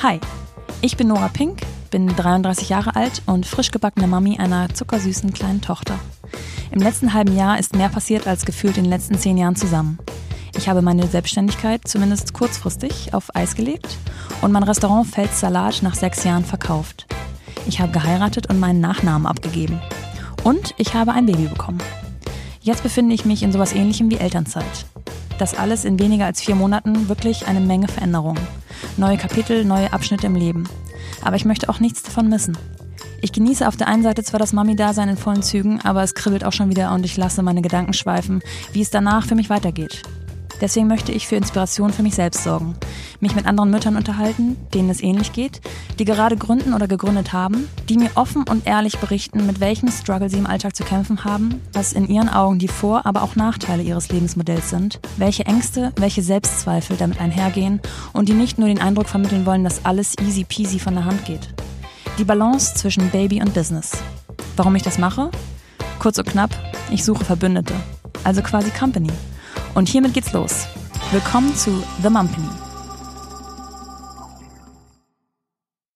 Hi, ich bin Nora Pink, bin 33 Jahre alt und frisch gebackene Mami einer zuckersüßen kleinen Tochter. Im letzten halben Jahr ist mehr passiert als gefühlt in den letzten zehn Jahren zusammen. Ich habe meine Selbstständigkeit zumindest kurzfristig auf Eis gelegt und mein Restaurant Fels Salat nach sechs Jahren verkauft. Ich habe geheiratet und meinen Nachnamen abgegeben. Und ich habe ein Baby bekommen. Jetzt befinde ich mich in sowas ähnlichem wie Elternzeit. Das alles in weniger als vier Monaten wirklich eine Menge Veränderungen. Neue Kapitel, neue Abschnitte im Leben. Aber ich möchte auch nichts davon missen. Ich genieße auf der einen Seite zwar das Mami-Dasein in vollen Zügen, aber es kribbelt auch schon wieder und ich lasse meine Gedanken schweifen, wie es danach für mich weitergeht. Deswegen möchte ich für Inspiration für mich selbst sorgen, mich mit anderen Müttern unterhalten, denen es ähnlich geht, die gerade gründen oder gegründet haben, die mir offen und ehrlich berichten, mit welchem Struggle sie im Alltag zu kämpfen haben, was in ihren Augen die Vor-, aber auch Nachteile ihres Lebensmodells sind, welche Ängste, welche Selbstzweifel damit einhergehen und die nicht nur den Eindruck vermitteln wollen, dass alles easy peasy von der Hand geht. Die Balance zwischen Baby und Business. Warum ich das mache? Kurz und knapp, ich suche Verbündete. Also quasi Company. Und hiermit geht's los. Willkommen zu The Mumpany.